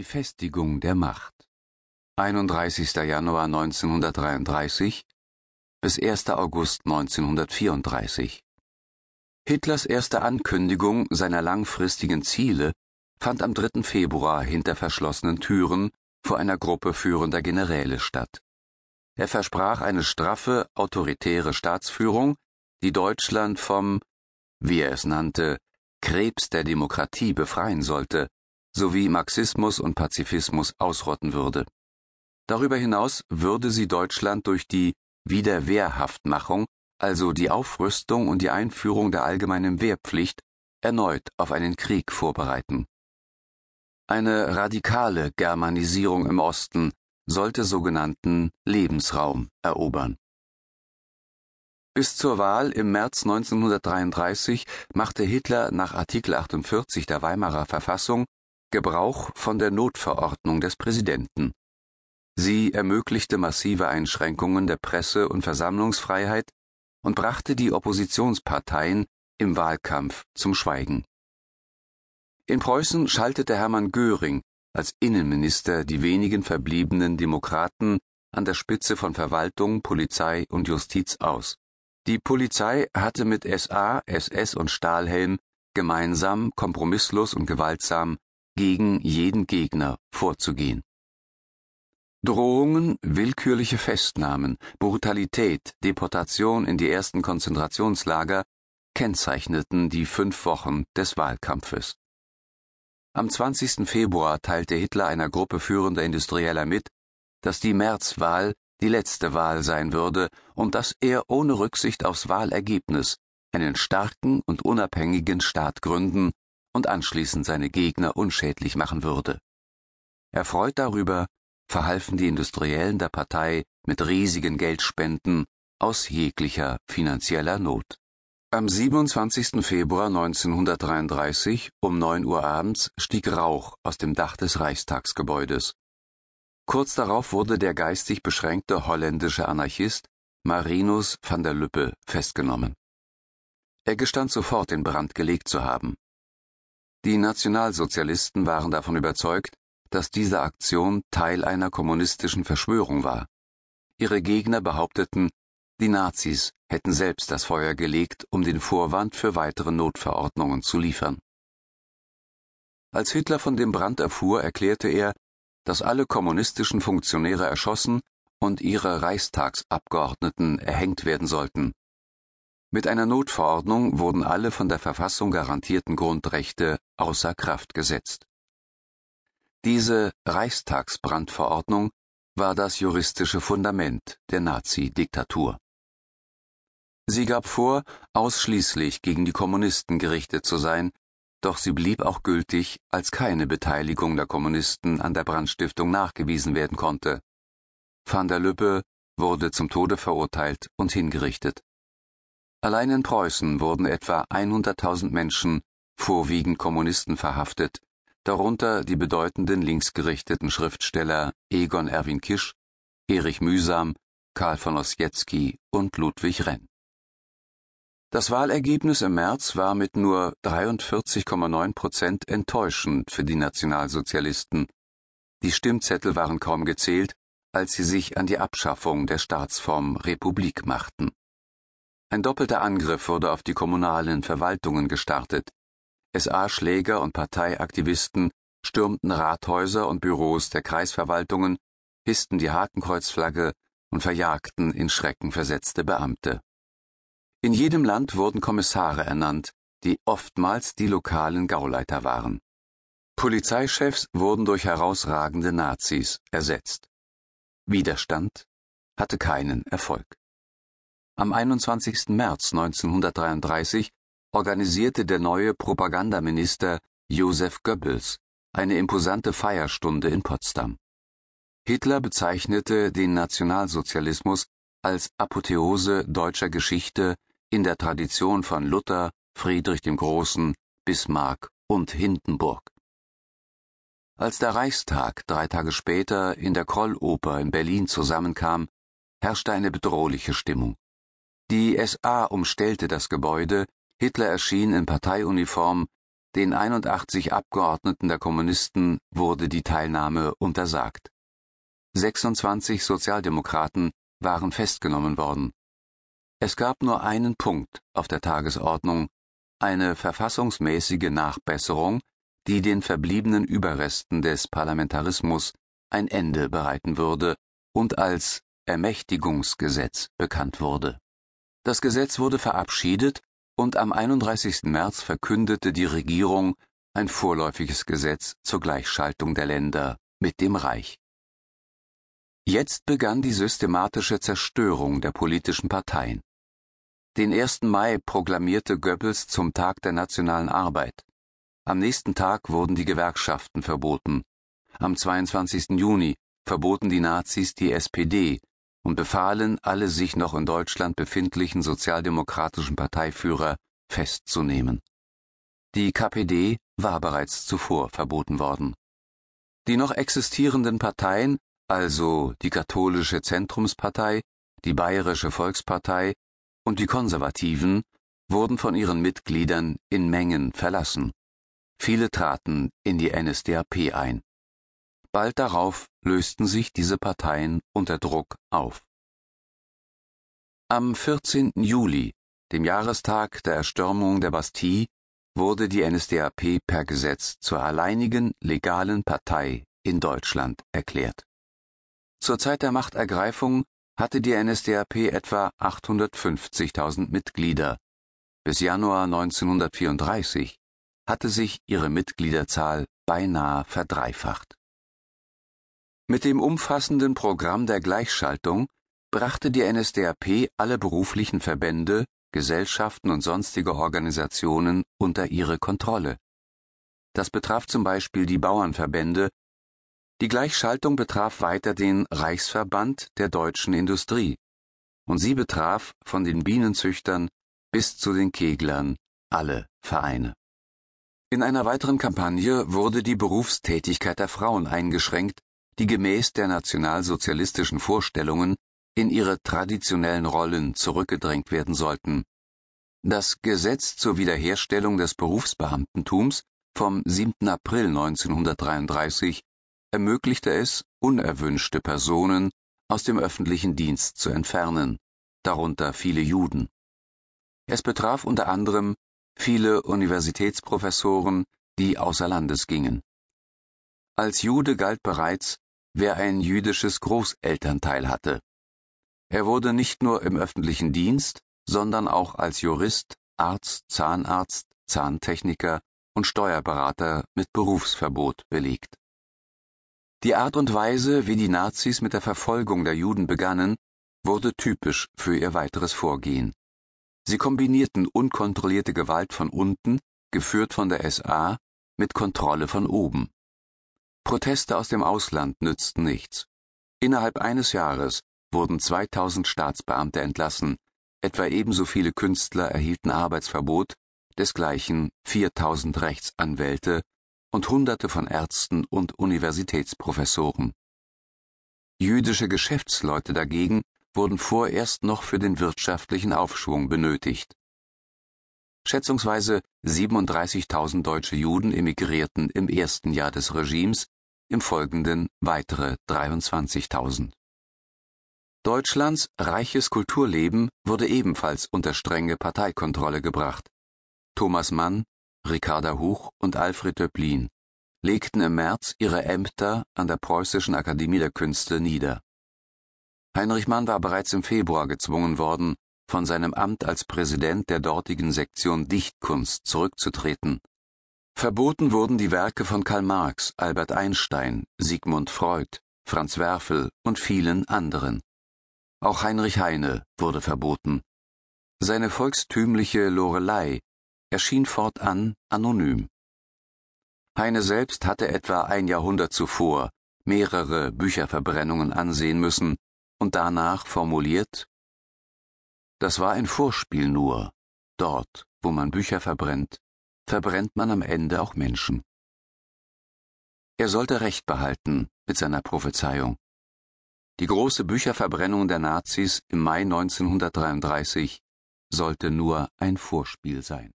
Die Festigung der Macht 31. Januar 1933 bis 1. August 1934 Hitlers erste Ankündigung seiner langfristigen Ziele fand am 3. Februar hinter verschlossenen Türen vor einer Gruppe führender Generäle statt. Er versprach eine straffe, autoritäre Staatsführung, die Deutschland vom, wie er es nannte, Krebs der Demokratie befreien sollte sowie Marxismus und Pazifismus ausrotten würde. Darüber hinaus würde sie Deutschland durch die Wiederwehrhaftmachung, also die Aufrüstung und die Einführung der allgemeinen Wehrpflicht, erneut auf einen Krieg vorbereiten. Eine radikale Germanisierung im Osten sollte sogenannten Lebensraum erobern. Bis zur Wahl im März 1933 machte Hitler nach Artikel 48 der Weimarer Verfassung Gebrauch von der Notverordnung des Präsidenten. Sie ermöglichte massive Einschränkungen der Presse- und Versammlungsfreiheit und brachte die Oppositionsparteien im Wahlkampf zum Schweigen. In Preußen schaltete Hermann Göring als Innenminister die wenigen verbliebenen Demokraten an der Spitze von Verwaltung, Polizei und Justiz aus. Die Polizei hatte mit SA, SS und Stahlhelm gemeinsam, kompromisslos und gewaltsam gegen jeden Gegner vorzugehen. Drohungen, willkürliche Festnahmen, Brutalität, Deportation in die ersten Konzentrationslager kennzeichneten die fünf Wochen des Wahlkampfes. Am 20. Februar teilte Hitler einer Gruppe führender Industrieller mit, dass die Märzwahl die letzte Wahl sein würde und dass er ohne Rücksicht aufs Wahlergebnis einen starken und unabhängigen Staat gründen und anschließend seine Gegner unschädlich machen würde. Erfreut darüber verhalfen die Industriellen der Partei mit riesigen Geldspenden aus jeglicher finanzieller Not. Am 27. Februar 1933 um 9 Uhr abends stieg Rauch aus dem Dach des Reichstagsgebäudes. Kurz darauf wurde der geistig beschränkte holländische Anarchist Marinus van der Lüppe festgenommen. Er gestand sofort den Brand gelegt zu haben. Die Nationalsozialisten waren davon überzeugt, dass diese Aktion Teil einer kommunistischen Verschwörung war. Ihre Gegner behaupteten, die Nazis hätten selbst das Feuer gelegt, um den Vorwand für weitere Notverordnungen zu liefern. Als Hitler von dem Brand erfuhr, erklärte er, dass alle kommunistischen Funktionäre erschossen und ihre Reichstagsabgeordneten erhängt werden sollten. Mit einer Notverordnung wurden alle von der Verfassung garantierten Grundrechte außer Kraft gesetzt. Diese Reichstagsbrandverordnung war das juristische Fundament der Nazi-Diktatur. Sie gab vor, ausschließlich gegen die Kommunisten gerichtet zu sein, doch sie blieb auch gültig, als keine Beteiligung der Kommunisten an der Brandstiftung nachgewiesen werden konnte. Van der Lübbe wurde zum Tode verurteilt und hingerichtet. Allein in Preußen wurden etwa 100.000 Menschen, vorwiegend Kommunisten, verhaftet, darunter die bedeutenden linksgerichteten Schriftsteller Egon Erwin Kisch, Erich Mühsam, Karl von Ossietzky und Ludwig Renn. Das Wahlergebnis im März war mit nur 43,9 Prozent enttäuschend für die Nationalsozialisten. Die Stimmzettel waren kaum gezählt, als sie sich an die Abschaffung der Staatsform Republik machten. Ein doppelter Angriff wurde auf die kommunalen Verwaltungen gestartet. SA-Schläger und Parteiaktivisten stürmten Rathäuser und Büros der Kreisverwaltungen, hissten die Hakenkreuzflagge und verjagten in Schrecken versetzte Beamte. In jedem Land wurden Kommissare ernannt, die oftmals die lokalen Gauleiter waren. Polizeichefs wurden durch herausragende Nazis ersetzt. Widerstand hatte keinen Erfolg. Am 21. März 1933 organisierte der neue Propagandaminister Josef Goebbels eine imposante Feierstunde in Potsdam. Hitler bezeichnete den Nationalsozialismus als Apotheose deutscher Geschichte in der Tradition von Luther, Friedrich dem Großen, Bismarck und Hindenburg. Als der Reichstag drei Tage später in der Krolloper in Berlin zusammenkam, herrschte eine bedrohliche Stimmung. Die SA umstellte das Gebäude, Hitler erschien in Parteiuniform, Den 81 Abgeordneten der Kommunisten wurde die Teilnahme untersagt. 26 Sozialdemokraten waren festgenommen worden. Es gab nur einen Punkt auf der Tagesordnung, eine verfassungsmäßige Nachbesserung, die den verbliebenen Überresten des Parlamentarismus ein Ende bereiten würde und als Ermächtigungsgesetz bekannt wurde. Das Gesetz wurde verabschiedet und am 31. März verkündete die Regierung ein vorläufiges Gesetz zur Gleichschaltung der Länder mit dem Reich. Jetzt begann die systematische Zerstörung der politischen Parteien. Den 1. Mai proklamierte Goebbels zum Tag der nationalen Arbeit. Am nächsten Tag wurden die Gewerkschaften verboten. Am 22. Juni verboten die Nazis die SPD und befahlen, alle sich noch in Deutschland befindlichen sozialdemokratischen Parteiführer festzunehmen. Die KPD war bereits zuvor verboten worden. Die noch existierenden Parteien, also die katholische Zentrumspartei, die Bayerische Volkspartei und die Konservativen wurden von ihren Mitgliedern in Mengen verlassen. Viele traten in die NSDAP ein. Bald darauf lösten sich diese Parteien unter Druck auf. Am 14. Juli, dem Jahrestag der Erstürmung der Bastille, wurde die NSDAP per Gesetz zur alleinigen legalen Partei in Deutschland erklärt. Zur Zeit der Machtergreifung hatte die NSDAP etwa 850.000 Mitglieder. Bis Januar 1934 hatte sich ihre Mitgliederzahl beinahe verdreifacht. Mit dem umfassenden Programm der Gleichschaltung brachte die NSDAP alle beruflichen Verbände, Gesellschaften und sonstige Organisationen unter ihre Kontrolle. Das betraf zum Beispiel die Bauernverbände, die Gleichschaltung betraf weiter den Reichsverband der deutschen Industrie, und sie betraf von den Bienenzüchtern bis zu den Keglern alle Vereine. In einer weiteren Kampagne wurde die Berufstätigkeit der Frauen eingeschränkt, die gemäß der nationalsozialistischen Vorstellungen in ihre traditionellen Rollen zurückgedrängt werden sollten. Das Gesetz zur Wiederherstellung des Berufsbeamtentums vom 7. April 1933 ermöglichte es, unerwünschte Personen aus dem öffentlichen Dienst zu entfernen, darunter viele Juden. Es betraf unter anderem viele Universitätsprofessoren, die außer Landes gingen. Als Jude galt bereits, wer ein jüdisches Großelternteil hatte. Er wurde nicht nur im öffentlichen Dienst, sondern auch als Jurist, Arzt, Zahnarzt, Zahntechniker und Steuerberater mit Berufsverbot belegt. Die Art und Weise, wie die Nazis mit der Verfolgung der Juden begannen, wurde typisch für ihr weiteres Vorgehen. Sie kombinierten unkontrollierte Gewalt von unten, geführt von der SA, mit Kontrolle von oben. Proteste aus dem Ausland nützten nichts. Innerhalb eines Jahres wurden 2000 Staatsbeamte entlassen, etwa ebenso viele Künstler erhielten Arbeitsverbot, desgleichen 4000 Rechtsanwälte und Hunderte von Ärzten und Universitätsprofessoren. Jüdische Geschäftsleute dagegen wurden vorerst noch für den wirtschaftlichen Aufschwung benötigt. Schätzungsweise 37.000 deutsche Juden emigrierten im ersten Jahr des Regimes, im folgenden weitere 23.000. Deutschlands reiches Kulturleben wurde ebenfalls unter strenge Parteikontrolle gebracht. Thomas Mann, Ricarda Huch und Alfred Döblin legten im März ihre Ämter an der Preußischen Akademie der Künste nieder. Heinrich Mann war bereits im Februar gezwungen worden, von seinem Amt als Präsident der dortigen Sektion Dichtkunst zurückzutreten. Verboten wurden die Werke von Karl Marx, Albert Einstein, Sigmund Freud, Franz Werfel und vielen anderen. Auch Heinrich Heine wurde verboten. Seine volkstümliche Lorelei erschien fortan anonym. Heine selbst hatte etwa ein Jahrhundert zuvor mehrere Bücherverbrennungen ansehen müssen und danach formuliert Das war ein Vorspiel nur, dort, wo man Bücher verbrennt, verbrennt man am Ende auch Menschen. Er sollte Recht behalten mit seiner Prophezeiung. Die große Bücherverbrennung der Nazis im Mai 1933 sollte nur ein Vorspiel sein.